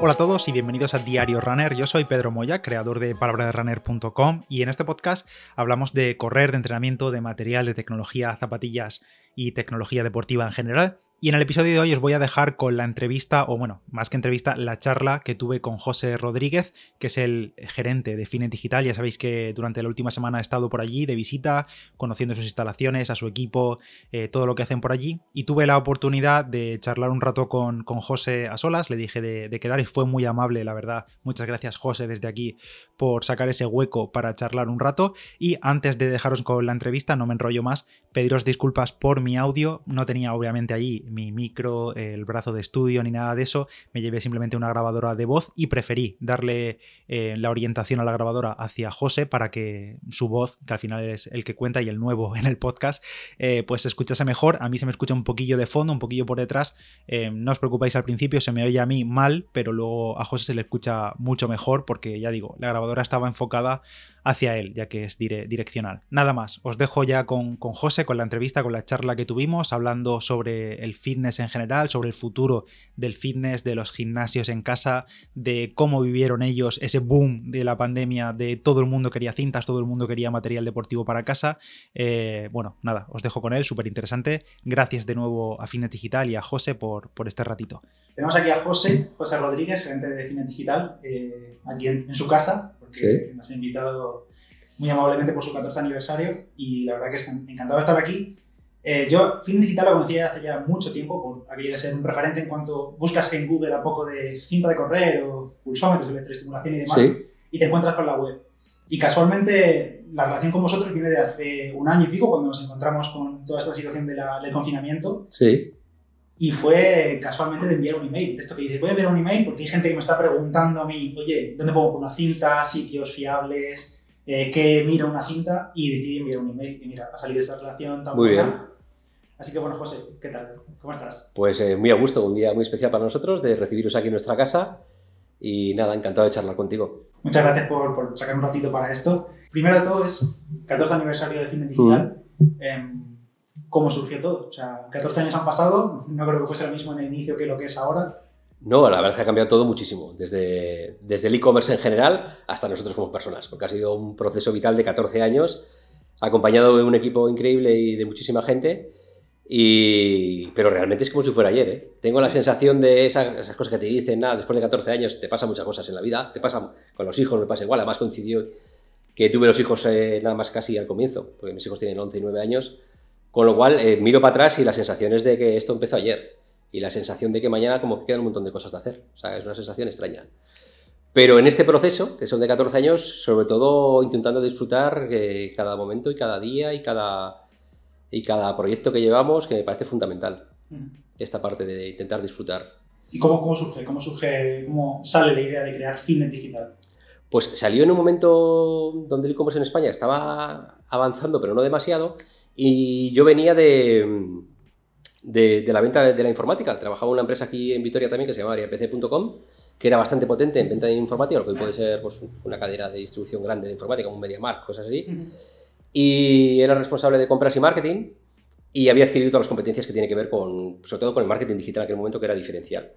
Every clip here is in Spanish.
Hola a todos y bienvenidos a Diario Runner. Yo soy Pedro Moya, creador de palabraderunner.com y en este podcast hablamos de correr, de entrenamiento, de material, de tecnología, zapatillas y tecnología deportiva en general. Y en el episodio de hoy os voy a dejar con la entrevista, o bueno, más que entrevista, la charla que tuve con José Rodríguez, que es el gerente de Finet Digital. Ya sabéis que durante la última semana he estado por allí de visita, conociendo sus instalaciones, a su equipo, eh, todo lo que hacen por allí. Y tuve la oportunidad de charlar un rato con, con José a solas, le dije de, de quedar y fue muy amable, la verdad. Muchas gracias, José, desde aquí por sacar ese hueco para charlar un rato. Y antes de dejaros con la entrevista, no me enrollo más, pediros disculpas por mi audio. No tenía obviamente allí mi micro, el brazo de estudio ni nada de eso. Me llevé simplemente una grabadora de voz y preferí darle eh, la orientación a la grabadora hacia José para que su voz, que al final es el que cuenta y el nuevo en el podcast, eh, pues se escuchase mejor. A mí se me escucha un poquillo de fondo, un poquillo por detrás. Eh, no os preocupéis al principio, se me oye a mí mal, pero luego a José se le escucha mucho mejor porque ya digo, la grabadora estaba enfocada hacia él, ya que es direccional. Nada más, os dejo ya con, con José, con la entrevista, con la charla que tuvimos, hablando sobre el fitness en general, sobre el futuro del fitness, de los gimnasios en casa, de cómo vivieron ellos ese boom de la pandemia, de todo el mundo quería cintas, todo el mundo quería material deportivo para casa. Eh, bueno, nada, os dejo con él, súper interesante. Gracias de nuevo a Fitness Digital y a José por, por este ratito. Tenemos aquí a José, José Rodríguez, gerente de Fitness Digital, eh, aquí en, en, su casa, porque nos ha invitado muy amablemente por su 14 aniversario y la verdad que es encantado de estar aquí. Eh, yo Film Digital lo conocí hace ya mucho tiempo por aquello de ser un referente en cuanto buscas en Google a poco de cinta de correr o pulsómetros, electroestimulación y demás Sí. y te encuentras con la web. Y casualmente la relación con vosotros viene de hace un año y pico cuando nos encontramos con toda esta situación de la- del confinamiento Sí. Y fue casualmente de enviar un email. De esto que dices, voy a enviar un email porque hay gente que me está preguntando a mí, oye, ¿dónde pongo una cinta? Sitios fiables, eh, ¿qué mira una cinta? Y decidí enviar un email. Y mira, ha salido esta relación tan Muy buena. bien. Así que bueno, José, ¿qué tal? ¿Cómo estás? Pues eh, muy a gusto, un día muy especial para nosotros de recibiros aquí en nuestra casa y nada, encantado de charlar contigo. Muchas gracias por, por sacar un ratito para esto. Primero de todo es 14 aniversario de Fitness Digital. Em, ¿Cómo surgió todo? O sea, 14 años han pasado, no creo que fuese lo mismo en el inicio que lo que es ahora. No, la verdad es que ha cambiado todo muchísimo, desde, desde el e-commerce en general hasta nosotros como personas, porque ha sido un proceso vital de 14 años, acompañado de un equipo increíble y de muchísima gente, y, pero realmente es como si fuera ayer. ¿eh? Tengo la sensación de esa- esas cosas que te dicen, nada, después de 14 años te pasan muchas cosas en la vida, te pasa con los hijos, me pasa igual, además coincidió que tuve los hijos eh, nada más casi al comienzo, porque mis hijos tienen 11 y 9 años, con lo cual eh, miro para atrás y la sensación es de que esto empezó ayer y la sensación de que mañana como que quedan un montón de cosas de hacer. O sea, es una sensación extraña. Pero en este proceso, que son de 14 años, sobre todo intentando disfrutar eh, cada momento y cada día y cada, y cada proyecto que llevamos, que me parece fundamental, esta parte de intentar disfrutar. ¿Y cómo, cómo surge? ¿Cómo surge, cómo sale la idea de crear Fitness Digital? Pues salió en un momento donde el e-commerce en España estaba avanzando, pero no demasiado, y yo venía de, de, de la venta de la informática. Trabajaba en una empresa aquí en Vitoria también que se llama ariapc.com, que era bastante potente en venta de informática, lo que hoy puede ser pues, una cadena de distribución grande de informática, como un MediaMarkt, cosas así. Y era responsable de compras y marketing y había adquirido todas las competencias que tiene que ver con, sobre todo con el marketing digital en aquel momento, que era diferencial.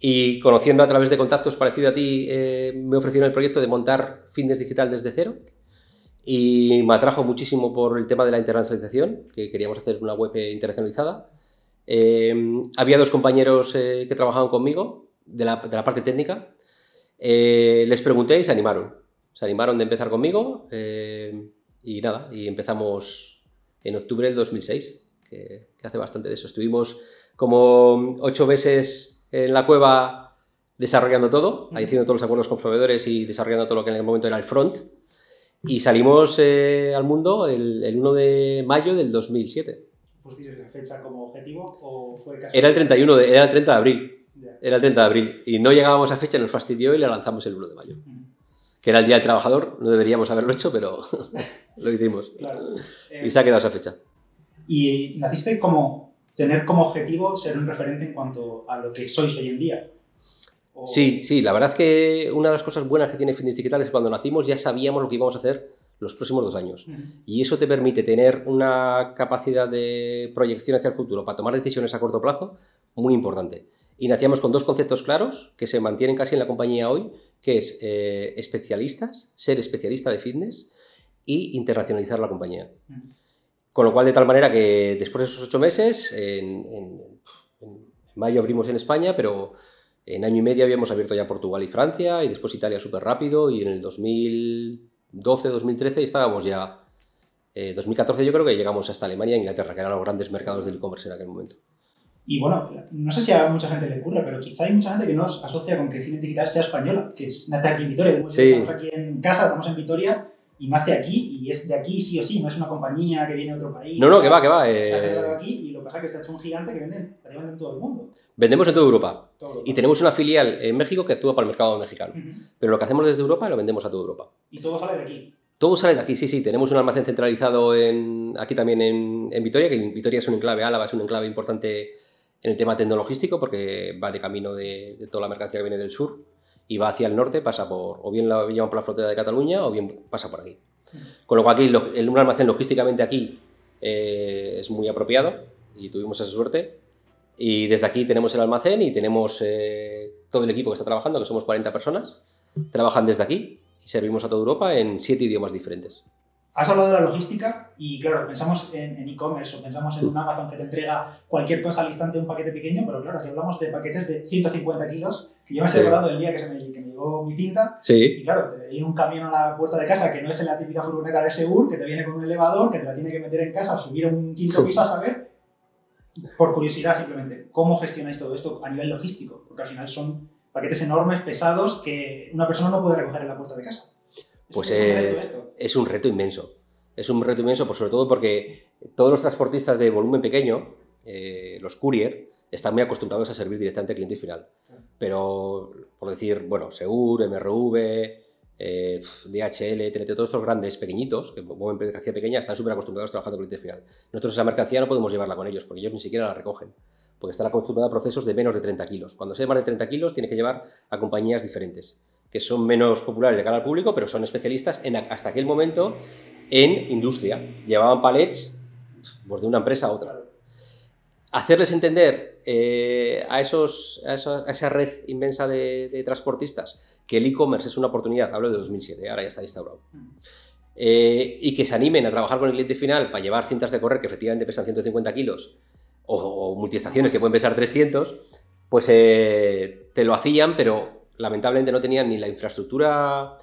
Y conociendo a través de contactos parecidos a ti, eh, me ofrecieron el proyecto de montar fitness digital desde cero. Y me atrajo muchísimo por el tema de la internacionalización, que queríamos hacer una web internacionalizada. Eh, había dos compañeros eh, que trabajaban conmigo de la, de la parte técnica. Eh, les pregunté y se animaron. Se animaron de empezar conmigo eh, y nada, y empezamos en octubre del 2006, que, que hace bastante de eso. Estuvimos como ocho meses en la cueva desarrollando todo, haciendo todos los acuerdos con proveedores y desarrollando todo lo que en el momento era el front. Y salimos eh, al mundo el, el 1 de mayo del 2007. ¿Pusiste esa fecha como objetivo o fue casual? Era el 31 de, era el 30 de abril. Ya. Era el 30 de abril. Y no llegábamos a fecha, nos fastidió y la lanzamos el 1 de mayo. Mm, Que era el Día del Trabajador. No deberíamos haberlo hecho, pero lo hicimos. Claro. Eh, Y se ha quedado esa fecha. y naciste como tener como objetivo ser un referente en cuanto a lo que sois hoy en día. O- Sí, sí, la verdad es que una de las cosas buenas que tiene Fitness Digital es que cuando nacimos ya sabíamos lo que íbamos a hacer los próximos dos años. Y eso te permite tener una capacidad de proyección hacia el futuro para tomar decisiones a corto plazo muy importante. Y nacíamos con dos conceptos claros que se mantienen casi en la compañía hoy, que es eh, especialistas, ser especialista de fitness y internacionalizar la compañía. Con lo cual, de tal manera que después de esos ocho meses, en, mayo abrimos en España, pero en año y medio habíamos abierto ya Portugal y Francia, y después Italia súper rápido, y en el 2012, 2013 estábamos ya... 2014 eh, yo creo que llegamos hasta Alemania e Inglaterra, que eran los grandes mercados del e-commerce en aquel momento. Y bueno, no sé si a mucha gente le ocurre, pero quizá hay mucha gente que no asocia con que Fitness Digital sea española, que nace aquí en Vitoria. Estamos aquí en casa, estamos en Vitoria y nace aquí y es de aquí sí o sí, no es una compañía que viene de otro país. No, no, que va, que va. Se ha eh... aquí y lo que pasa es que se ha hecho un gigante que vende, en todo el mundo. Vendemos en toda Europa. Y tenemos una filial en México que actúa para el mercado mexicano. Pero lo que hacemos desde Europa lo vendemos a toda Europa. Y todo sale de aquí. Todo sale de aquí, sí, sí. Tenemos un almacén centralizado en, aquí también en, en Vitoria, que Vitoria es un enclave, Álava es un enclave importante en el tema tecnologístico porque va de camino de, toda la mercancía que viene del sur y va hacia el norte, pasa por, o bien la llevan por la frontera de Cataluña o bien pasa por aquí. Con lo cual aquí el, un almacén logísticamente aquí eh, es muy apropiado y tuvimos esa suerte. Y desde aquí tenemos el almacén y tenemos eh, todo el equipo que está trabajando, que somos 40 personas, trabajan desde aquí y servimos a toda Europa en siete idiomas diferentes. Has hablado de la logística y claro, pensamos en e-commerce o pensamos en un Amazon que te entrega cualquier cosa al instante un paquete pequeño, pero claro, aquí hablamos de paquetes de 150 kilos, que yo me he acordado el día que, se me, que me llegó mi cinta, sí. y claro, te viene un camión a la puerta de casa que no es la típica furgoneta de Segur, que te viene con un elevador, que te la tiene que meter en casa, subir a un quinto piso a saber, por curiosidad simplemente, ¿cómo gestionáis todo esto a nivel logístico? Porque al final son paquetes enormes, pesados, que una persona no puede recoger en la puerta de casa. Pues es, un reto inmenso. Es un reto inmenso, por sobre todo porque todos los transportistas de volumen pequeño, eh, los courier, están muy acostumbrados a servir directamente al cliente final. Pero, por decir, bueno, Segur, MRV, eh, DHL, TNT, todos estos grandes pequeñitos, que mueven mercancía pequeña, están súper acostumbrados a trabajar con el cliente final. Nosotros esa mercancía no podemos llevarla con ellos, porque ellos ni siquiera la recogen, porque están acostumbrados a procesos de menos de 30 kilos. Cuando se más de 30 kilos, tiene que llevar a compañías diferentes que son menos populares de cara al público, pero son especialistas en, hasta aquel momento en industria. Llevaban palets pues, de una empresa a otra. Hacerles entender eh, a, esos, a, esa, red inmensa de, transportistas que el e-commerce es una oportunidad, hablo de 2007, ahora ya está instaurado, eh, y que se animen a trabajar con el cliente final para llevar cintas de correr que efectivamente pesan 150 kilos o, multiestaciones que pueden pesar 300, pues eh, te lo hacían, pero lamentablemente no tenían ni la infraestructura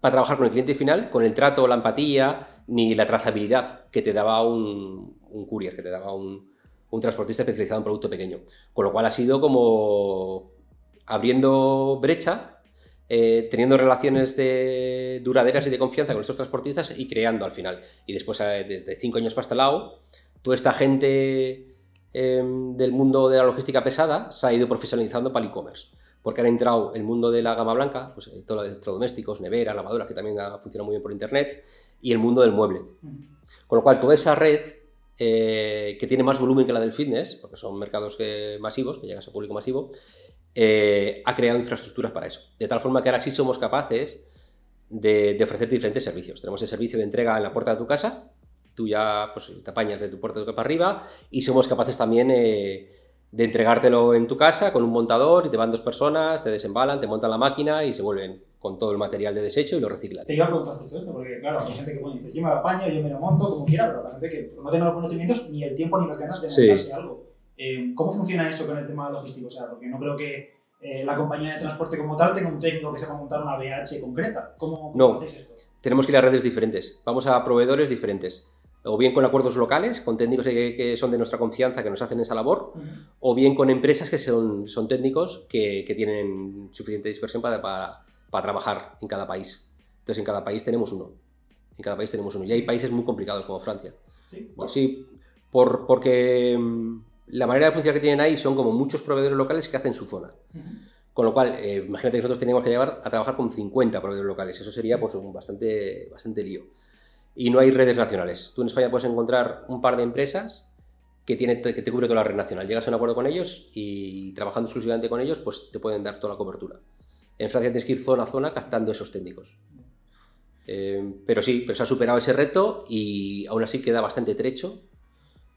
para trabajar con el cliente final, con el trato, la empatía, ni la trazabilidad que te daba un, courier, que te daba un, transportista especializado en producto pequeño. Con lo cual ha sido como abriendo brecha, eh, teniendo relaciones de duraderas y de confianza con estos transportistas y creando al final. Y después, eh, de, cinco años para este lado, toda esta gente em, del mundo de la logística pesada se ha ido profesionalizando para el e-commerce porque han entrado el mundo de la gama blanca, pues eh, todos los electrodomésticos, neveras, lavadoras, que también ha funcionado muy bien por internet, y el mundo del mueble. Con lo cual, toda esa red, eh, que tiene más volumen que la del fitness, porque son mercados que, masivos, que llegan a público masivo, eh, ha creado infraestructuras para eso. De tal forma que ahora sí somos capaces de, ofrecer diferentes servicios. Tenemos el servicio de entrega en la puerta de tu casa, tú ya pues, te apañas de tu puerta de tu para arriba, y somos capaces también de entregártelo en tu casa con un montador y te van dos personas, te desembalan, te montan la máquina y se vuelven con todo el material de desecho y lo reciclan. Te iba a preguntar justo esto, porque claro, hay gente que puede decir, yo me lo apaño, yo me lo monto, como quiera, pero la gente que no tenga los conocimientos, ni el tiempo ni las ganas de montarse algo. Eh, ¿Cómo funciona eso con el tema logístico? O sea, porque no creo que eh, la compañía de transporte como tal tenga un técnico que sepa montar una BH concreta. ¿Cómo, no, hacéis esto? Tenemos que ir a redes diferentes, vamos a proveedores diferentes o bien con acuerdos locales, con técnicos que, son de nuestra confianza, que nos hacen esa labor, o bien con empresas que son, son técnicos que, que tienen suficiente dispersión para, para, para, trabajar en cada país. Entonces, en cada país tenemos uno. En cada país tenemos uno. Y hay países muy complicados como Francia. Sí, sí por, porque mm, la manera de funcionar que tienen ahí son como muchos proveedores locales que hacen su zona. Con lo cual, eh, imagínate que nosotros teníamos que llevar a trabajar con 50 proveedores locales. Eso sería pues, un bastante, bastante lío y no hay redes nacionales. Tú en España puedes encontrar un par de empresas que, tiene, que te cubre toda la red nacional. Llegas a un acuerdo con ellos y trabajando exclusivamente con ellos, pues te pueden dar toda la cobertura. En Francia tienes que ir zona a zona captando esos técnicos. Eh, pero sí, pero se ha superado ese reto y aún así queda bastante trecho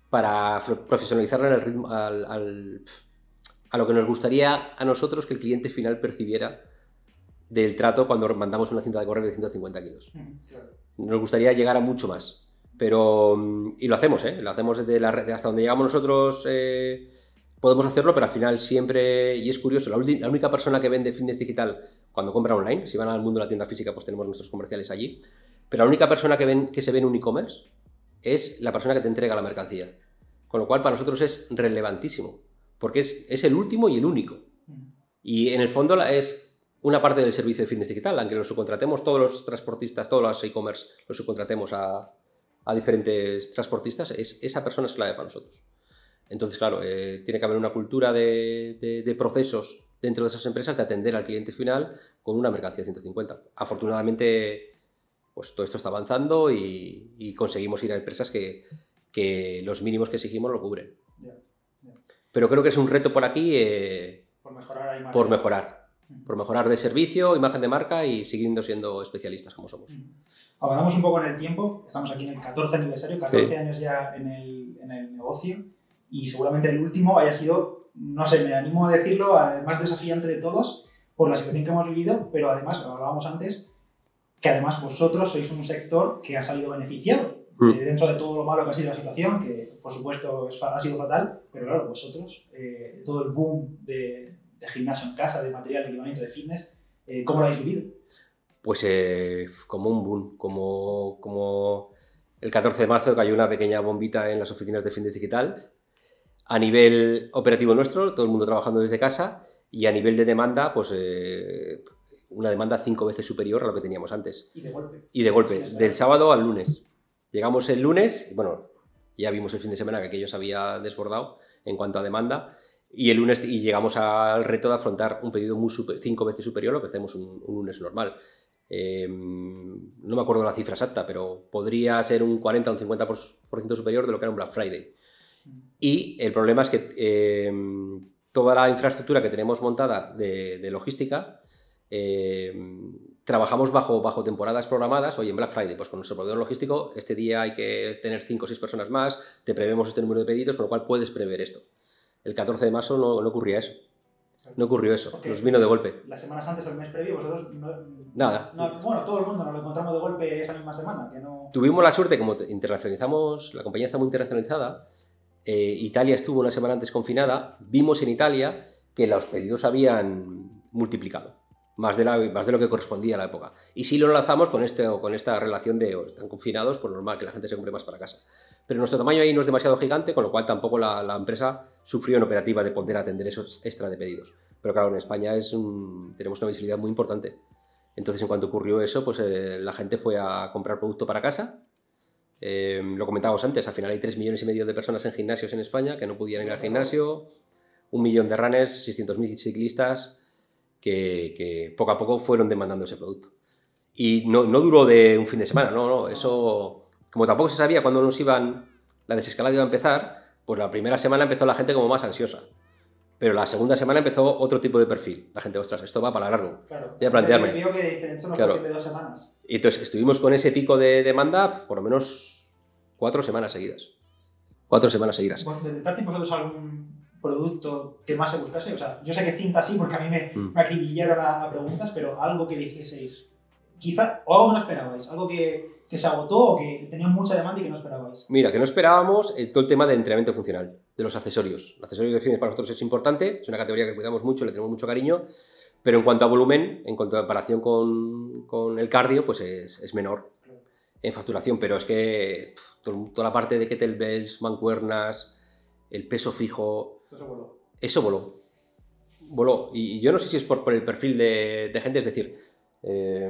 para profesionalizarlo en el ritmo, al, a lo que nos gustaría a nosotros que el cliente final percibiera del trato cuando mandamos una cinta de correr de 150 kilos. Nos gustaría llegar a mucho más. Pero, mm, y lo hacemos, ¿eh? Lo hacemos desde la, hasta donde llegamos nosotros, eh, podemos hacerlo, pero al final siempre, y es curioso, la, la, única persona que vende fitness digital cuando compra online, si van al mundo de la tienda física, pues tenemos nuestros comerciales allí, pero la única persona que, ven, que se ve en un e-commerce es la persona que te entrega la mercancía. Con lo cual para nosotros es relevantísimo, porque es, es el último y el único. Y en el fondo es una parte del servicio de fitness digital, aunque lo subcontratemos todos los transportistas, todos los e-commerce, los subcontratemos a, a, diferentes transportistas, es, esa persona es clave para nosotros. Entonces, claro, eh, tiene que haber una cultura de, de, de, procesos dentro de esas empresas de atender al cliente final con una mercancía de 150. Afortunadamente, pues todo esto está avanzando y, y conseguimos ir a empresas que, que, los mínimos que exigimos lo cubren. Yeah, yeah. Pero creo que es un reto por aquí. Eh, por mejorar. Por mejorar. Por mejorar de servicio, imagen de marca y siguiendo siendo especialistas como somos. Avanzamos un poco en el tiempo. Estamos aquí en el 14 aniversario, 14 sí. años ya en el, en el negocio. Y seguramente el último haya sido, no sé, me animo a decirlo, el más desafiante de todos por la situación que hemos vivido, pero además, lo hablábamos antes, que además vosotros sois un sector que ha salido beneficiado mm. eh, dentro de todo lo malo que ha sido la situación, que por supuesto es, ha sido fatal, pero claro, vosotros, eh, todo el boom de, de, gimnasio en casa, de material de equipamiento de fitness, eh, ¿cómo lo habéis vivido? Pues eh, como un boom, como, como el 14 de marzo cayó una pequeña bombita en las oficinas de fitness digital. A nivel operativo nuestro, todo el mundo trabajando desde casa, y a nivel de demanda, pues eh, una demanda cinco veces superior a lo que teníamos antes. Y de golpe. Y de golpe, sí, del sábado al lunes. Llegamos el lunes, bueno, ya vimos el fin de semana que aquello se había desbordado en cuanto a demanda, y el lunes y llegamos al reto de afrontar un pedido muy super, cinco veces superior a lo que hacemos un, un lunes normal. Eh, no me acuerdo la cifra exacta, pero podría ser un 40 o un 50% superior de lo que era un Black Friday. Y el problema es que eh, toda la infraestructura que tenemos montada de, de logística eh, trabajamos bajo, bajo temporadas programadas. Oye, en Black Friday, pues con nuestro proveedor logístico, este día hay que tener 5 o 6 personas más, te prevemos este número de pedidos, con lo cual puedes prever esto. El 14 de marzo no, no ocurría eso. No ocurrió eso, Porque nos vino de golpe. Las semanas antes o el mes previo, vosotros no, Nada. No, bueno, todo el mundo nos lo encontramos de golpe esa misma semana. Que no... Tuvimos la suerte, como internacionalizamos, la compañía está muy internacionalizada, eh, Italia estuvo una semana antes confinada, vimos en Italia que los pedidos habían multiplicado más de, lo que correspondía a la época. Y sí lo lanzamos con, este, con esta relación de están confinados, pues normal que la gente se compre más para casa. Pero nuestro tamaño ahí no es demasiado gigante, con lo cual tampoco la, empresa sufrió en operativa de poder atender esos extra de pedidos. Pero claro, en España tenemos una visibilidad muy importante. Entonces, en cuanto ocurrió eso, pues eh, la gente fue a comprar producto para casa. Eh, lo comentábamos antes, al final hay 3 millones y medio de personas en gimnasios en España que no pudieran ir al gimnasio, un millón de runners, 600.000 ciclistas, que, que, poco a poco fueron demandando ese producto. Y no, no, duró de un fin de semana, no, no, eso, como tampoco se sabía cuándo nos iban, la desescalada iba a empezar, pues la primera semana empezó la gente como más ansiosa. Pero la segunda semana empezó otro tipo de perfil. La gente, ostras, esto va para largo. Claro. Voy a plantearme. Digo que no claro. de dos semanas. Y entonces estuvimos con ese pico de demanda por lo menos cuatro semanas seguidas. Cuatro semanas seguidas. ¿Detectasteis vosotros algún producto que más se buscase? O sea, yo sé que cinta sí, porque a mí me, mm. me acribillaron a, a, preguntas, pero algo que dijeseis, quizá, o algo que no esperabais, algo que, que se agotó o que tenía mucha demanda y que no esperabais. Mira, que no esperábamos eh, todo el tema de entrenamiento funcional, de los accesorios. Los accesorios de fitness para nosotros es importante, es una categoría que cuidamos mucho, le tenemos mucho cariño, pero en cuanto a volumen, en cuanto a comparación con, con el cardio, pues es, es menor en facturación, pero es que pff, toda la parte de kettlebells, mancuernas, el peso fijo. Eso voló. Eso voló. Voló. Y, yo no sé si es por, por el perfil de, de, gente, es decir, eh,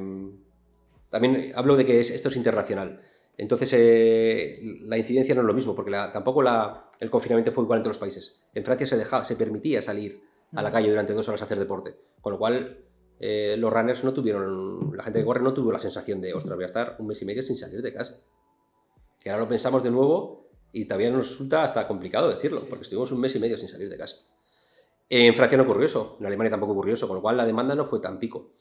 también hablo de que es, esto es internacional. Entonces, eh, la incidencia no es lo mismo, porque la, tampoco la, el confinamiento fue igual en todos los países. En Francia se, dejaba, se permitía salir a la calle durante dos horas a hacer deporte, con lo cual eh, los runners no tuvieron, la gente que corre no tuvo la sensación de, ostras, voy a estar un mes y medio sin salir de casa. Que ahora lo pensamos de nuevo y todavía nos resulta hasta complicado decirlo, porque estuvimos un mes y medio sin salir de casa. En Francia no ocurrió eso, en Alemania tampoco ocurrió eso, con lo cual la demanda no fue tan pico.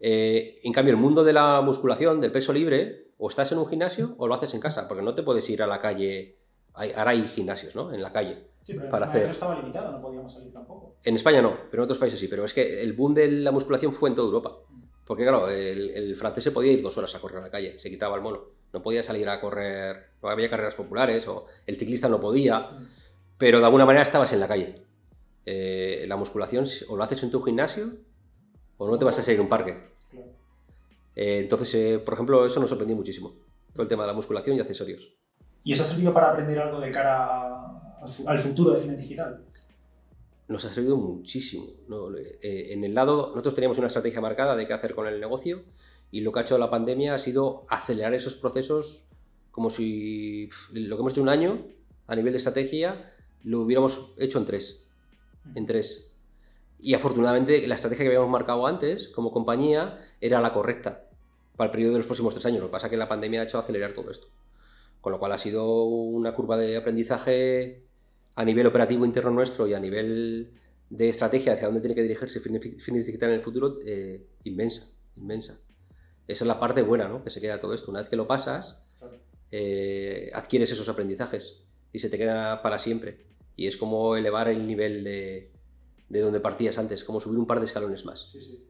Eh, en cambio, el mundo de la musculación, del peso libre, o estás en un gimnasio o lo haces en casa, porque no te puedes ir a la calle ahora hay gimnasios, ¿no? En la calle. Sí, pero para hacer- eso estaba limitado, no podíamos salir tampoco. En España no, pero en otros países sí. Pero es que el boom de la musculación fue en toda Europa. Porque claro, el, el francés se podía ir dos horas a correr a la calle, se quitaba el mono. No podía salir a correr, no había carreras populares, o el ciclista no podía, pero de alguna manera estabas en la calle. Eh, la musculación o lo haces en tu gimnasio o no te vas a salir a un parque. Eh, entonces, eh, por ejemplo, eso nos sorprendió muchísimo. Todo el tema de la musculación y accesorios. ¿Y eso ha servido para aprender algo de cara al fu- al futuro de cine digital? nos ha servido muchísimo. ¿no? Eh, en el lado, nosotros teníamos una estrategia marcada de qué hacer con el negocio y lo que ha hecho la pandemia ha sido acelerar esos procesos como si pf, lo que hemos hecho un año a nivel de estrategia lo hubiéramos hecho en tres. En tres. Y afortunadamente la estrategia que habíamos marcado antes como compañía era la correcta para el periodo de los próximos tres años. Lo que pasa es que la pandemia ha hecho acelerar todo esto. Con lo cual ha sido una curva de aprendizaje a nivel operativo interno nuestro y a nivel de estrategia hacia dónde tiene que dirigirse Finis Digital en el futuro, eh, inmensa, inmensa. Esa es la parte buena, ¿no? Que se queda todo esto. Una vez que lo pasas, eh, adquieres esos aprendizajes y se te queda para siempre. Y es como elevar el nivel de, de donde partías antes, como subir un par de escalones más. Sí, sí.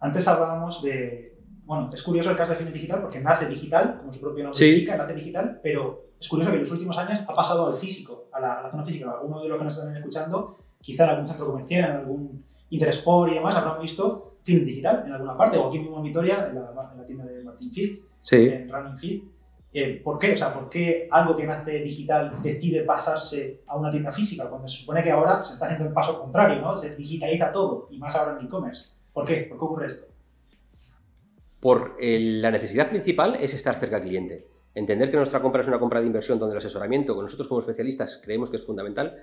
Antes hablábamos de. Bueno, es curioso el caso de Cine Digital porque nace digital, como su propio nombre Sí. indica, nace digital, pero es curioso que en los últimos años ha pasado al físico, a la, a la zona física. Alguno de los que nos están escuchando, quizá en algún centro comercial, en algún Intersport y demás, habrán visto Cine Digital en alguna parte, o aquí mismo en Vitoria, en la, en la tienda de Martin Fit, Sí. en Running Fit. Eh, ¿Por qué? O sea, ¿por qué algo que nace digital decide pasarse a una tienda física cuando se supone que ahora se está haciendo el paso contrario, ¿no? Se digitaliza todo y más ahora en e-commerce. ¿Por qué? ¿Por qué ocurre esto? Por la necesidad principal es estar cerca al cliente. Entender que nuestra compra es una compra de inversión donde el asesoramiento, que nosotros como especialistas creemos que es fundamental,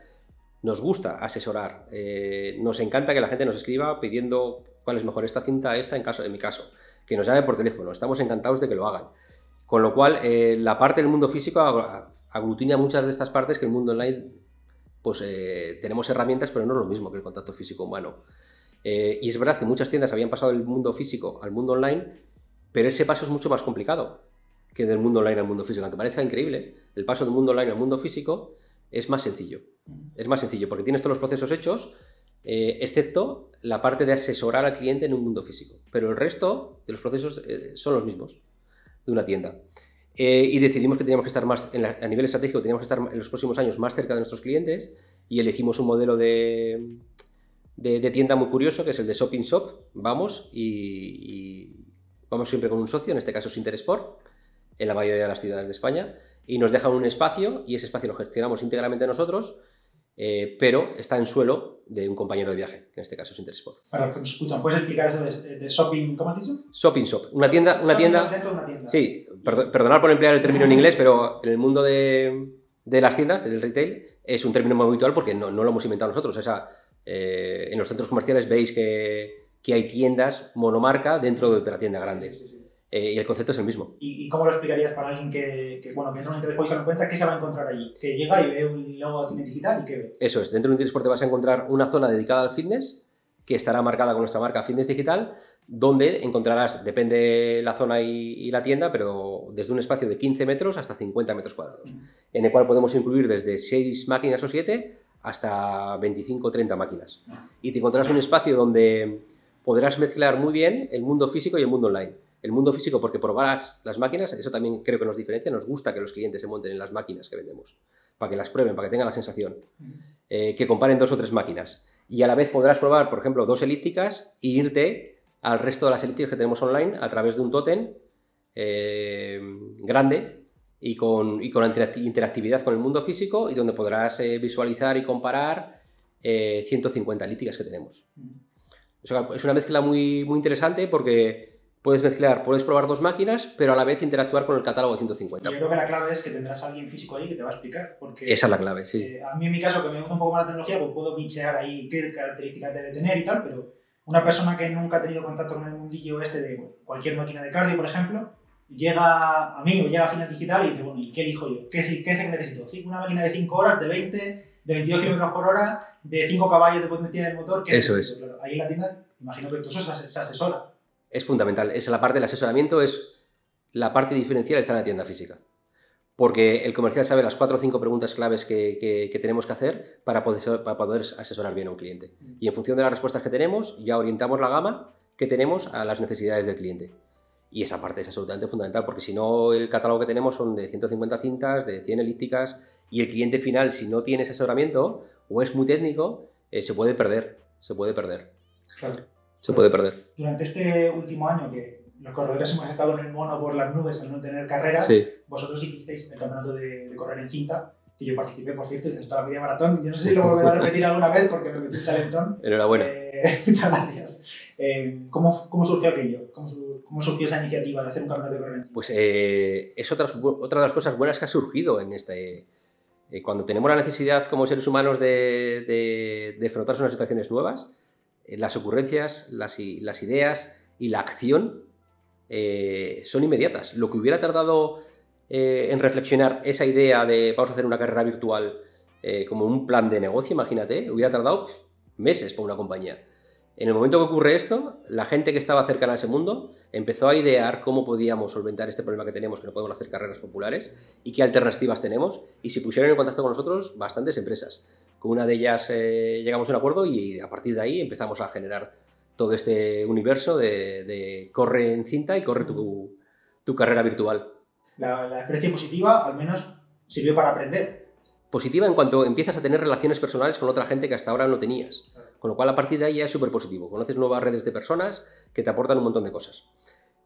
nos gusta asesorar. Eh, nos encanta que la gente nos escriba pidiendo cuál es mejor esta cinta, esta, en, caso, en mi caso. Que nos llame por teléfono. Estamos encantados de que lo hagan. Con lo cual, eh, la parte del mundo físico ag- aglutina muchas de estas partes que el mundo online, pues eh, tenemos herramientas, pero no es lo mismo que el contacto físico humano. Eh, y es verdad que muchas tiendas habían pasado del mundo físico al mundo online, pero ese paso es mucho más complicado que del mundo online al mundo físico. Aunque parezca increíble, el paso del mundo online al mundo físico es más sencillo. Es más sencillo porque tienes todos los procesos hechos, excepto la parte de asesorar al cliente en un mundo físico. Pero el resto de los procesos son los mismos de una tienda. Eh, y decidimos que teníamos que estar más, en la- a nivel estratégico, teníamos que estar en los próximos años más cerca de nuestros clientes y elegimos un modelo de, de, tienda muy curioso, que es el de Shopping Shop. Vamos y, y vamos siempre con un socio, en este caso es Intersport, en la mayoría de las ciudades de España, y nos dejan un espacio y ese espacio lo gestionamos íntegramente nosotros, eh, pero está en suelo de un compañero de viaje, que en este caso es Intersport. Para los que nos escuchan, ¿puedes explicar eso de, de shopping, ¿cómo has dicho? Shopping Shop, una tienda, una tienda dentro de una tienda. Sí, perdo- perdonad por emplear el término en inglés, pero en el mundo de, de las tiendas, del retail, es un término muy habitual porque no, no lo hemos inventado nosotros. O sea, eh, en los centros comerciales veis que, que hay tiendas monomarca dentro de otra tienda grande. Sí, sí, sí. Eh, y el concepto es el mismo. ¿Y, cómo lo explicarías para alguien que, que, bueno, que entra en un Intersport y se lo encuentra? ¿Qué se va a encontrar allí? Que llega y ve un logo de cine digital y ¿qué ve? Eso es, dentro de un Intersport te vas a encontrar una zona dedicada al fitness, que estará marcada con nuestra marca Fitness Digital, donde encontrarás, depende la zona y, y la tienda, pero desde un espacio de 15 metros hasta 50 metros cuadrados, en el cual podemos incluir desde 6 máquinas o 7 hasta 25 o 30 máquinas. Y te encontrarás un espacio donde podrás mezclar muy bien el mundo físico y el mundo online. El mundo físico porque probarás las máquinas, eso también creo que nos diferencia, nos gusta que los clientes se monten en las máquinas que vendemos, para que las prueben, para que tengan la sensación eh, que comparen dos o tres máquinas. Y a la vez podrás probar, por ejemplo, dos elípticas e irte al resto de las elípticas que tenemos online a través de un tótem eh, grande y con, y con interacti- interactividad con el mundo físico y donde podrás eh, visualizar y comparar eh, 150 elípticas que tenemos. O sea, es una mezcla muy, muy interesante porque puedes mezclar, puedes probar dos máquinas, pero a la vez interactuar con el catálogo de Yo 150. creo que la clave es que tendrás a alguien físico ahí que te va a explicar. Porque Esa es la clave, sí. eh, a mí, en mi caso, que me gusta un poco más la tecnología, pues puedo bichear ahí qué características debe tener y tal, pero una persona que nunca ha tenido contacto con el mundillo este de bueno, cualquier máquina de cardio, por ejemplo, llega a mí o llega a Final Digital y dice, bueno, ¿y qué elijo yo? ¿Qué, qué es el que necesito? ¿Sí, ¿Una máquina de 5 horas, de 20, de 22 kilómetros por hora, de 5 caballos de potencia del motor? ¿Qué Eso necesito? Claro, ahí en la tienda, imagino que se, se asesora. Es fundamental. Esa la parte del asesoramiento es la parte diferencial está en la tienda física. porque el comercial sabe las cuatro o cinco preguntas claves que, tenemos que hacer para poder, asesorar bien a un cliente. Y en función de las respuestas que tenemos, ya orientamos la gama que tenemos a las necesidades del cliente. Y esa parte es absolutamente fundamental, porque si no, el catálogo que tenemos son de 150 cintas, de 100 elípticas, y el cliente final, si no tiene asesoramiento o es muy técnico, eh, se puede perder. Se puede perder. Claro. Se puede perder. Durante este último año que los corredores hemos estado en el mono por las nubes al no tener carrera, vosotros hicisteis el campeonato de, correr en cinta, que yo participé, por cierto, y toda la media maratón. Yo no sé si lo volveré a repetir alguna vez porque me metí un talentón. Enhorabuena. Eh, muchas gracias. Eh, ¿cómo, ¿cómo, surgió aquello? ¿Cómo, ¿Cómo, surgió esa iniciativa de hacer un campeonato de correr? Pues eh, es otra, otra de las cosas buenas que ha surgido en este... cuando tenemos la necesidad como seres humanos de, de, de afrontarse unas situaciones nuevas, las ocurrencias, las, ideas y la acción eh, son inmediatas. Lo que hubiera tardado eh, en reflexionar esa idea de vamos a hacer una carrera virtual eh, como un plan de negocio, imagínate, hubiera tardado meses para una compañía. En el momento que ocurre esto, la gente que estaba cercana a ese mundo empezó a idear cómo podíamos solventar este problema que tenemos, que no podemos hacer carreras populares, y qué alternativas tenemos, y se pusieron en contacto con nosotros bastantes empresas. Con una de ellas llegamos a un acuerdo y a partir de ahí empezamos a generar todo este universo de, corre en cinta y corre tu, carrera virtual. La, experiencia positiva al menos sirvió para aprender. Positiva en cuanto empiezas a tener relaciones personales con otra gente que hasta ahora no tenías. Con lo cual a partir de ahí ya es súper positivo. Conoces nuevas redes de personas que te aportan un montón de cosas.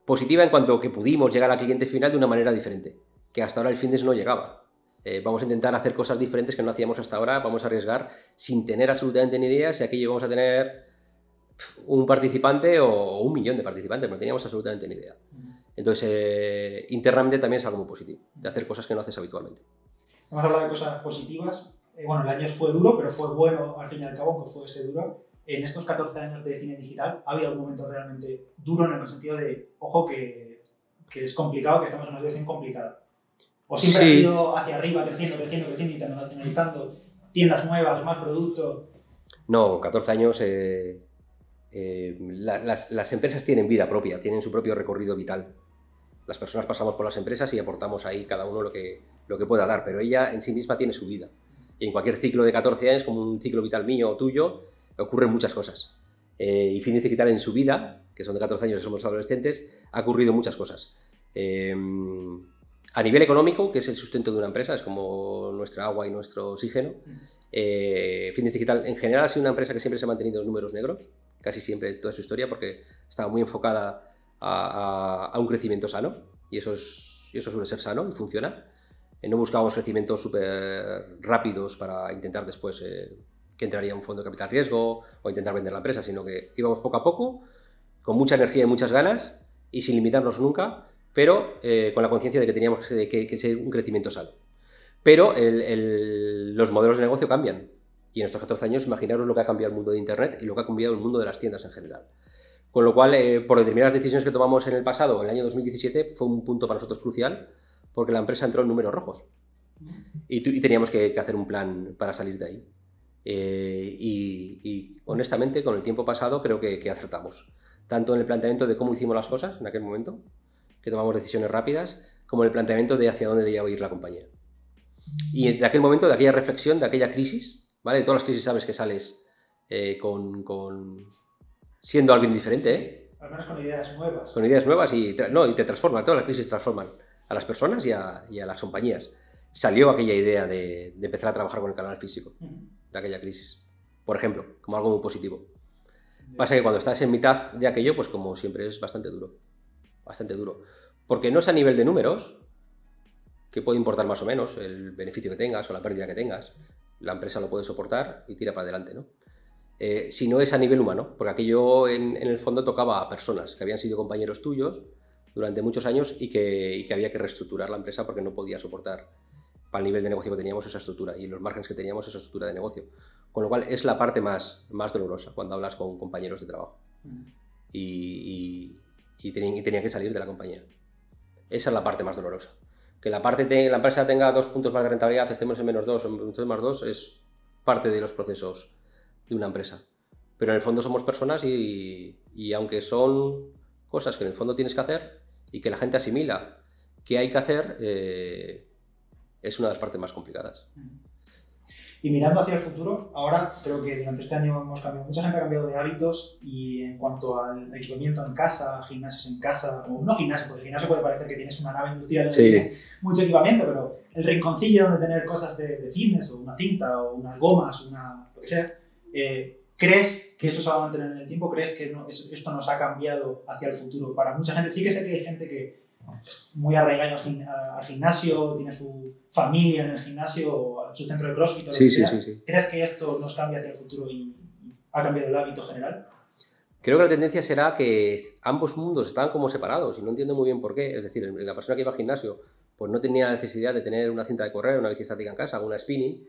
Positiva en cuanto que pudimos llegar al cliente final de una manera diferente, que hasta ahora el fitness no llegaba. Eh, vamos a intentar hacer cosas diferentes que no hacíamos hasta ahora, vamos a arriesgar sin tener absolutamente ni idea si aquí vamos a tener un participante o un millón de participantes, no teníamos absolutamente ni idea. Entonces, eh, internamente también es algo muy positivo, de hacer cosas que no haces habitualmente. Hemos hablado de cosas positivas. Eh, bueno, el año fue duro, pero fue bueno al fin y al cabo, aunque fue ese duro. En estos 14 años de cine digital, ¿ha habido algún momento realmente duro en el sentido de, ojo, que, que es complicado, que estamos en una situación complicada? ¿O siempre ha ido hacia arriba, creciendo, creciendo, creciendo, internacionalizando, tiendas nuevas, más producto? No, 14 años eh, eh, las, empresas tienen vida propia, tienen su propio recorrido vital. Las personas pasamos por las empresas y aportamos ahí cada uno lo que, lo que pueda dar, pero ella en sí misma tiene su vida. Y en cualquier ciclo de 14 años, como un ciclo vital mío o tuyo, ocurren muchas cosas. Eh, y Fitness Digital en su vida, que son de 14 años y somos adolescentes, ha ocurrido muchas cosas. Eh, a nivel económico, que es el sustento de una empresa, es como nuestra agua y nuestro oxígeno, eh, Fitness Digital en general ha sido una empresa que siempre se ha mantenido en números negros, casi siempre toda su historia, porque estaba muy enfocada a, un crecimiento sano, y eso, es, eso suele ser sano y funciona. Eh, no buscábamos crecimientos súper rápidos para intentar después eh, que entraría un fondo de capital riesgo o intentar vender la empresa, sino que íbamos poco a poco, con mucha energía y muchas ganas, y sin limitarnos nunca, pero eh, con la conciencia de que teníamos que, ser un crecimiento sano. Pero los modelos de negocio cambian. Y en estos 14 años, imaginaros lo que ha cambiado el mundo de Internet y lo que ha cambiado el mundo de las tiendas en general. Con lo cual, eh, por determinadas decisiones que tomamos en el pasado, en el año 2017, fue un punto para nosotros crucial, porque la empresa entró en números rojos. Y, teníamos que, hacer un plan para salir de ahí. Eh, y, honestamente, con el tiempo pasado, creo que, que acertamos. Tanto en el planteamiento de cómo hicimos las cosas en aquel momento, que tomamos decisiones rápidas, como el planteamiento de hacia dónde debía ir la compañía. Y de aquel momento, de aquella reflexión, de aquella crisis, ¿vale? De todas las crisis sabes que sales eh, con, siendo alguien diferente, ¿eh? Al menos con ideas nuevas. Con ideas nuevas y, no, y te transforman, todas las crisis transforman a las personas y a, las compañías. Salió aquella idea de, empezar a trabajar con el canal físico, de aquella crisis, por ejemplo, como algo muy positivo. Pasa que cuando estás en mitad de aquello, pues como siempre es bastante duro, bastante duro. Porque no es a nivel de números, que puede importar más o menos el beneficio que tengas o la pérdida que tengas, la empresa lo puede soportar y tira para adelante, ¿no? Eh, si no es a nivel humano, porque aquello en, el fondo tocaba a personas que habían sido compañeros tuyos durante muchos años y que, había que reestructurar la empresa porque no podía soportar para el nivel de negocio que teníamos esa estructura y los márgenes que teníamos esa estructura de negocio. Con lo cual es la parte más, más dolorosa cuando hablas con compañeros de trabajo. Y, y, tenían que salir de la compañía. Esa es la parte más dolorosa que la, parte de, la empresa tenga dos puntos más de rentabilidad, estemos en menos dos en más dos, es parte de los procesos de una empresa. Pero en el fondo somos personas y, y, aunque son cosas que en el fondo tienes que hacer y que la gente asimila que hay que hacer, eh, es una de las partes más complicadas. Y mirando hacia el futuro, ahora creo que durante este año hemos cambiado, mucha gente ha cambiado de hábitos y en cuanto al equipamiento en casa, gimnasios en casa, o no gimnasio, porque el gimnasio puede parecer que tienes una nave industrial donde tienes mucho equipamiento, pero el rinconcillo donde tener cosas de, fitness, o una cinta, o unas gomas, una, lo que sea, eh, ¿crees que eso se va a mantener en el tiempo? ¿Crees que esto nos ha cambiado hacia el futuro? Para mucha gente, sí que sé que hay gente que muy arraigado al gimnasio, tiene su familia en el gimnasio, o su centro de CrossFit. sí, sí, sí, ¿Crees que esto nos cambia hacia el futuro y ha cambiado el hábito general? Creo que la tendencia será que ambos mundos están como separados y no entiendo muy bien por qué. Es decir, la persona que iba al gimnasio pues no tenía necesidad de tener una cinta de correr, una bici estática en casa, una spinning,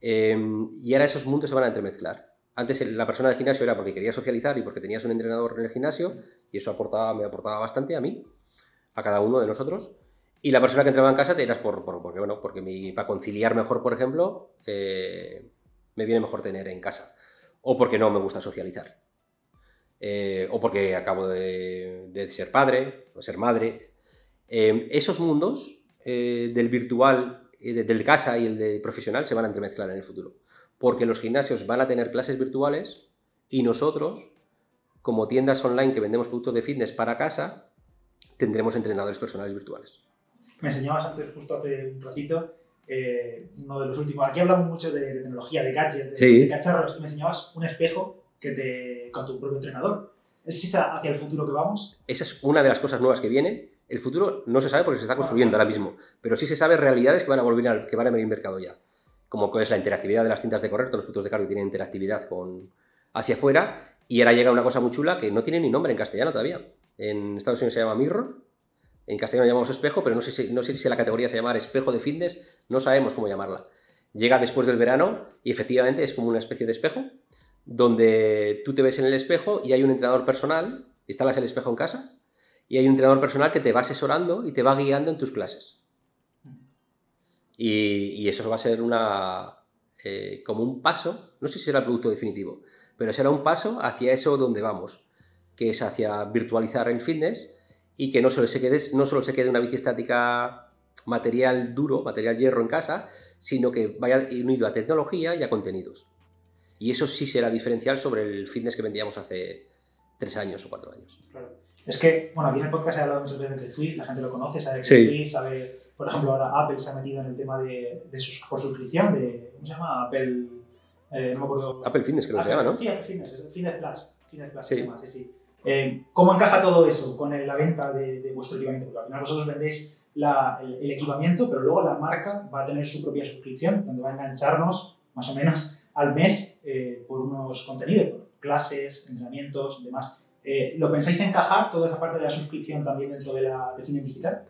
em, y ahora esos mundos se van a entremezclar. Antes la persona del gimnasio era porque quería socializar y porque tenías un entrenador en el gimnasio y eso aportaba, me aportaba bastante a mí a cada uno de nosotros. Y la persona que entraba en casa te eras por, porque, bueno, porque para conciliar mejor, por ejemplo, eh, me viene mejor tener en casa. O porque no me gusta socializar. Eh, o porque acabo de, ser padre o ser madre. Eh, esos mundos del virtual, del casa y el de profesional se van a entremezclar en el futuro. Porque los gimnasios van a tener clases virtuales y nosotros, como tiendas online que vendemos productos de fitness para casa, tendremos entrenadores personales virtuales. Me enseñabas antes, justo hace un ratito, eh, uno de los últimos. Aquí hablamos mucho de, tecnología, de gadgets, de, cacharros. me enseñabas un espejo que te, con tu propio entrenador. ¿Es esa hacia el futuro que vamos? Esa es una de las cosas nuevas que viene. El futuro no se sabe porque se está construyendo ahora mismo, pero sí se sabe realidades que van a volver al, que van a venir mercado ya. Como es la interactividad de las cintas de correr, todos los frutos de cardio tienen interactividad con hacia afuera y ahora llega una cosa muy chula que no tiene ni nombre en castellano todavía. En Estados Unidos se llama mirror, en castellano llamamos espejo, pero no sé, si, la categoría se llama espejo de fitness, no sabemos cómo llamarla. Llega después del verano y efectivamente es como una especie de espejo, donde tú te ves en el espejo y hay un entrenador personal, instalas el espejo en casa, y hay un entrenador personal que te va asesorando y te va guiando en tus clases. Y, eso va a ser una, eh, como un paso, no sé si será el producto definitivo, pero será un paso hacia eso donde vamos que es hacia virtualizar el fitness y que no solo se quede, no solo se quede una bici estática material duro, material hierro en casa, sino que vaya unido a tecnología y a contenidos. Y eso sí será diferencial sobre el fitness que vendíamos hace tres años o cuatro años. Claro. Es que, bueno, aquí en el podcast he hablado muchas veces de Swift, la gente lo conoce, sabe que Swift, sabe, por ejemplo, ahora Apple se ha metido en el tema de, de sus, por suscripción, de, ¿cómo se llama? Apple, eh, no me acuerdo. Apple Fitness, que lo se llama, ¿no? Sí, Apple Fitness, Fitness Plus. Fitness Plus, sí. sí, sí. Eh, ¿Cómo encaja todo eso con la venta de, vuestro equipamiento? Porque al final vosotros vendéis el, equipamiento, pero luego la marca va a tener su propia suscripción, donde va a engancharnos más o menos al mes eh, por unos contenidos, por clases, entrenamientos, demás. Eh, ¿Lo pensáis encajar toda esa parte de la suscripción también dentro de la de digital?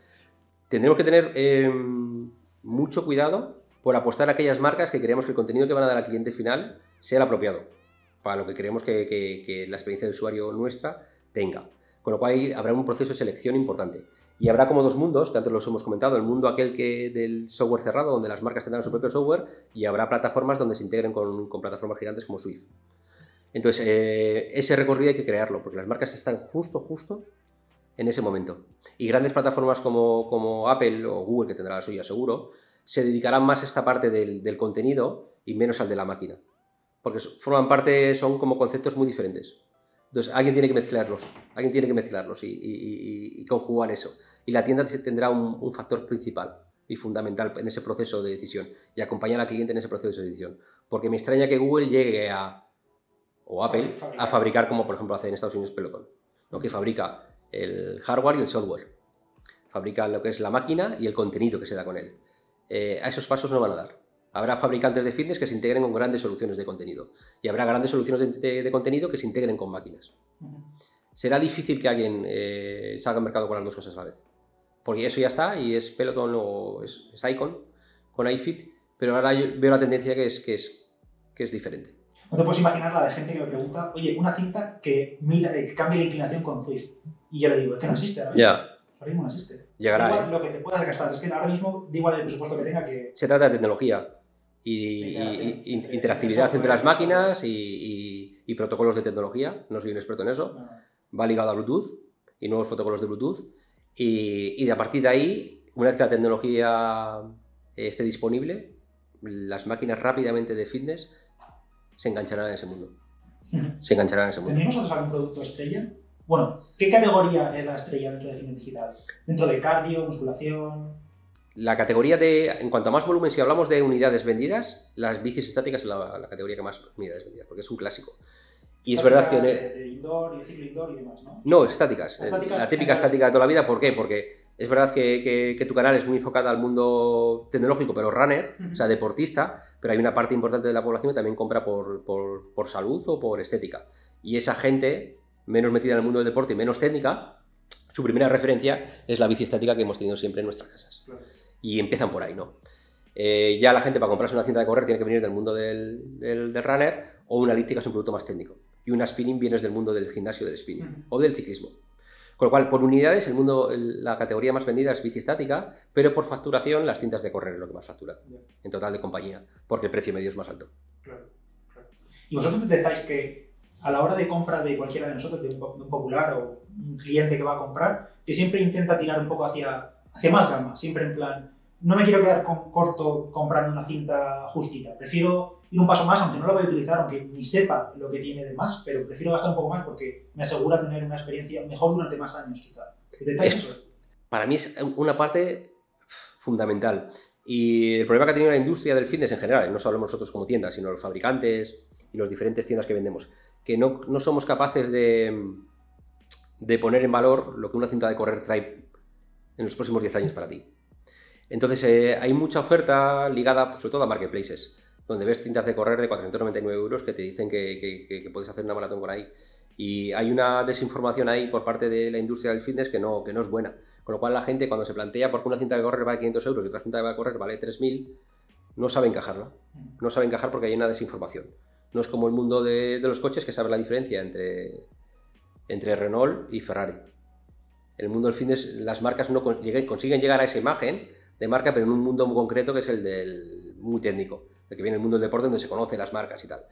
Tendremos que tener em, mucho cuidado por apostar a aquellas marcas que creemos que el contenido que van a dar al cliente final sea el apropiado para lo que queremos que, la experiencia de usuario nuestra tenga. Con lo cual habrá un proceso de selección importante. Y habrá como dos mundos, que antes los hemos comentado, el mundo aquel que del software cerrado, donde las marcas tendrán su propio software, y habrá plataformas donde se integren con, plataformas gigantes como Swift. Entonces, eh, ese recorrido hay que crearlo, porque las marcas están justo, justo en ese momento. Y grandes plataformas como, como Apple o Google, que tendrá la suya seguro, se dedicarán más a esta parte del, del contenido y menos al de la máquina porque forman parte, son como conceptos muy diferentes. Entonces, alguien tiene que mezclarlos, alguien tiene que mezclarlos y, conjugar eso. Y la tienda tendrá un, factor principal y fundamental en ese proceso de decisión y acompañar al cliente en ese proceso de decisión. Porque me extraña que Google llegue a, o Apple, a fabricar como por ejemplo hace en Estados Unidos Peloton, ¿no? que fabrica el hardware y el software. Fabrica lo que es la máquina y el contenido que se da con él. Eh, a esos pasos no van a dar. Habrá fabricantes de fitness que se integren con grandes soluciones de contenido y habrá grandes soluciones de, contenido que se integren con máquinas. Será difícil que alguien eh, salga al mercado con las dos cosas a la vez. Porque eso ya está y es Peloton o es, Icon con iFit, pero ahora yo veo la tendencia que es, que es, que es diferente. No te puedes imaginar la de gente que me pregunta, oye, una cinta que, que cambie la inclinación con Swift. Y yo le digo, es que no existe ahora Ya. Ahora mismo no existe. Llegará. igual ¿eh? lo que te puedas gastar. Es que ahora mismo da igual el presupuesto que tenga que. Se trata de tecnología y, interactividad entre las máquinas y, protocolos de tecnología. No soy un experto en eso. Va ligado a Bluetooth y nuevos protocolos de Bluetooth. Y, de a partir de ahí, una vez que la tecnología esté disponible, las máquinas rápidamente de fitness se engancharán en ese mundo. Se engancharán en ese mundo. ¿Tenemos nosotros algún producto estrella? Bueno, ¿qué categoría es la estrella dentro de Fitness Digital? ¿Dentro de cardio, musculación? La categoría de, en cuanto a más volumen, si hablamos de unidades vendidas, las bicis estáticas es la, categoría que más unidades vendidas, porque es un clásico. Y es verdad que... De, indoor, y ciclo indoor y demás, ¿no? No, estáticas. La típica estática de toda la vida, ¿por qué? Porque es verdad que, que, tu canal es muy enfocado al mundo tecnológico, pero runner, o sea, deportista, pero hay una parte importante de la población que también compra por, por, por salud o por estética. Y esa gente, menos metida en el mundo del deporte y menos técnica, su primera referencia es la bici estática que hemos tenido siempre en nuestras casas. Y empiezan por ahí, ¿no? Eh, ya la gente para comprarse una cinta de correr tiene que venir del mundo del, del, runner o una elíptica es un producto más técnico. Y una spinning vienes del mundo del gimnasio del spinning o del ciclismo. Con lo cual, por unidades, el mundo, la categoría más vendida es bici estática, pero por facturación las cintas de correr es lo que más factura en total de compañía, porque el precio medio es más alto. Claro, ¿Y vosotros detectáis que a la hora de compra de cualquiera de nosotros, de un, popular o un cliente que va a comprar, que siempre intenta tirar un poco hacia, hacia más gama, siempre en plan, no me quiero quedar con, corto comprando una cinta justita, prefiero ir un paso más, aunque no lo voy a utilizar, aunque ni sepa lo que tiene de más, pero prefiero gastar un poco más porque me asegura tener una experiencia mejor durante más años, quizá. para mí es una parte fundamental. Y el problema que ha tenido la industria del fitness en general, no solo nosotros como tienda, sino los fabricantes y las diferentes tiendas que vendemos, que no, no somos capaces de, de poner en valor lo que una cinta de correr trae en los próximos 10 años para ti. Entonces, eh, hay mucha oferta ligada, sobre todo a marketplaces, donde ves cintas de correr de 499 euros que te dicen que, puedes hacer una maratón con ahí. Y hay una desinformación ahí por parte de la industria del fitness que no, que no es buena. Con lo cual, la gente, cuando se plantea por qué una cinta de correr vale 500 euros y otra cinta de correr vale 3000, no sabe encajarla. No sabe encajar porque hay una desinformación. No es como el mundo de, los coches que sabe la diferencia entre, entre Renault y Ferrari. En el mundo del fitness, las marcas no consiguen llegar a esa imagen de marca, pero en un mundo muy concreto que es el del muy técnico, el que viene del mundo del deporte donde se conocen las marcas y tal.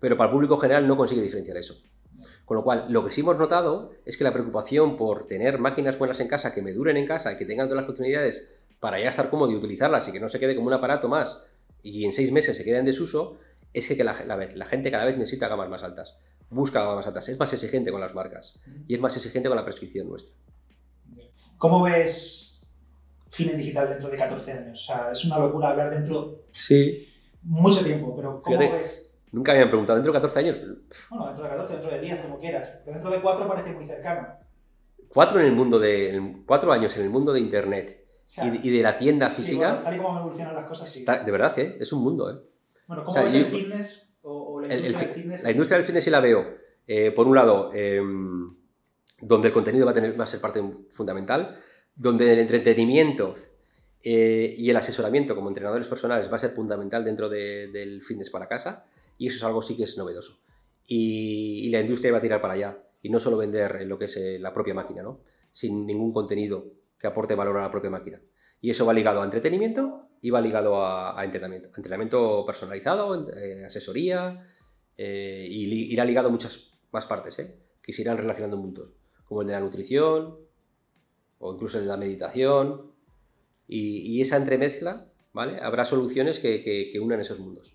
Pero para el público general no consigue diferenciar eso. Con lo cual, lo que sí hemos notado es que la preocupación por tener máquinas buenas en casa, que me duren en casa y que tengan todas las funcionalidades para ya estar cómodo y utilizarlas y que no se quede como un aparato más y en seis meses se quede en desuso, es que la, la gente cada vez necesita gamas más altas, busca gamas más altas, es más exigente con las marcas y es más exigente con la prescripción nuestra. ¿Cómo ves cine digital dentro de 14 años. O sea, es una locura hablar dentro sí. mucho tiempo, pero ¿cómo ves? Nunca me habían preguntado, ¿dentro de 14 años? Bueno, dentro de 14, dentro de 10, como quieras. Pero dentro de 4 parece muy cercano. Cuatro en el mundo de... Cuatro años en el mundo de Internet y, de, la tienda física... tal y como evolucionan las cosas, sí. de verdad, ¿eh? Es un mundo, ¿eh? Bueno, ¿cómo ves el fitness o, la industria del fitness? La industria del fitness sí la veo. Eh, por un lado, em, donde el contenido va a, tener, va a ser parte fundamental, donde el entretenimiento eh, y el asesoramiento como entrenadores personales va a ser fundamental dentro del fitness para casa y eso es algo sí que es novedoso. Y, la industria va a tirar para allá y no solo vender lo que es eh, la propia máquina, ¿no? sin ningún contenido que aporte valor a la propia máquina. Y eso va ligado a entretenimiento y va ligado a, entrenamiento. Entrenamiento personalizado, eh, asesoría y irá ligado a muchas más partes que se irán relacionando juntos, como el de la nutrición o incluso de la meditación y, esa entremezcla, ¿vale? Habrá soluciones que, que, unan esos mundos.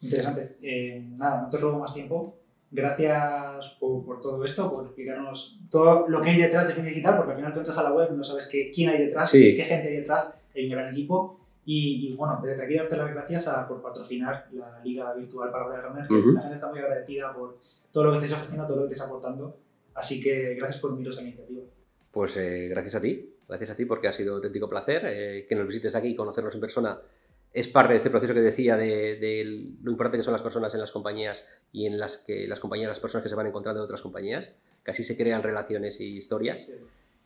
Interesante. Eh, nada, no te robo más tiempo. Gracias por, por, todo esto, por explicarnos todo lo que hay detrás de Fitness Digital, porque al final tú entras a la web y no sabes qué, quién hay detrás, qué, gente hay detrás, hay un gran equipo. Y, bueno, desde aquí darte las gracias por patrocinar la Liga Virtual para de Runner, que la gente está muy agradecida por todo lo que estés ofreciendo, todo lo que estés aportando. Así que gracias por uniros a la iniciativa. Pues eh, gracias a ti. Gracias a ti porque ha sido un auténtico placer. Eh, que nos visites aquí y conocernos en persona es parte de este proceso que decía de, lo importante que son las personas en las compañías y en las que las compañías, las personas que se van encontrando en otras compañías, que así se crean relaciones y historias.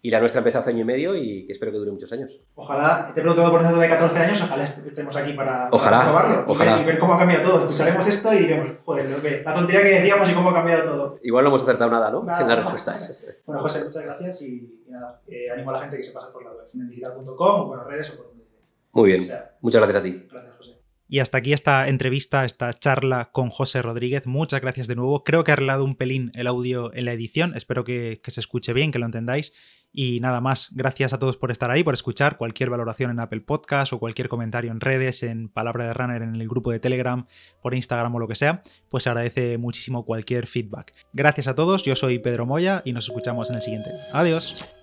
Y la nuestra empezó hace año y medio y que espero que dure muchos años. Ojalá, te he preguntado por dentro de 14 años, ojalá estemos aquí para, ojalá, probarlo ojalá. Y, ver, cómo ha cambiado todo. Escucharemos esto y diremos, joder, la tontería que decíamos y cómo ha cambiado todo. Igual no hemos acertado nada, ¿no? en las respuestas. Bueno, José, muchas gracias y, nada, eh, animo a la gente que se pase por la web, finendigital.com o por las redes o por donde Muy bien, muchas gracias a ti. Gracias, José. Y hasta aquí esta entrevista, esta charla con José Rodríguez. Muchas gracias de nuevo. Creo que ha arreglado un pelín el audio en la edición. Espero que, que se escuche bien, que lo entendáis. Y nada más, gracias a todos por estar ahí, por escuchar cualquier valoración en Apple Podcast o cualquier comentario en redes, en Palabra de Runner, en el grupo de Telegram, por Instagram o lo que sea, pues agradece muchísimo cualquier feedback. Gracias a todos, yo soy Pedro Moya y nos escuchamos en el siguiente. Adiós.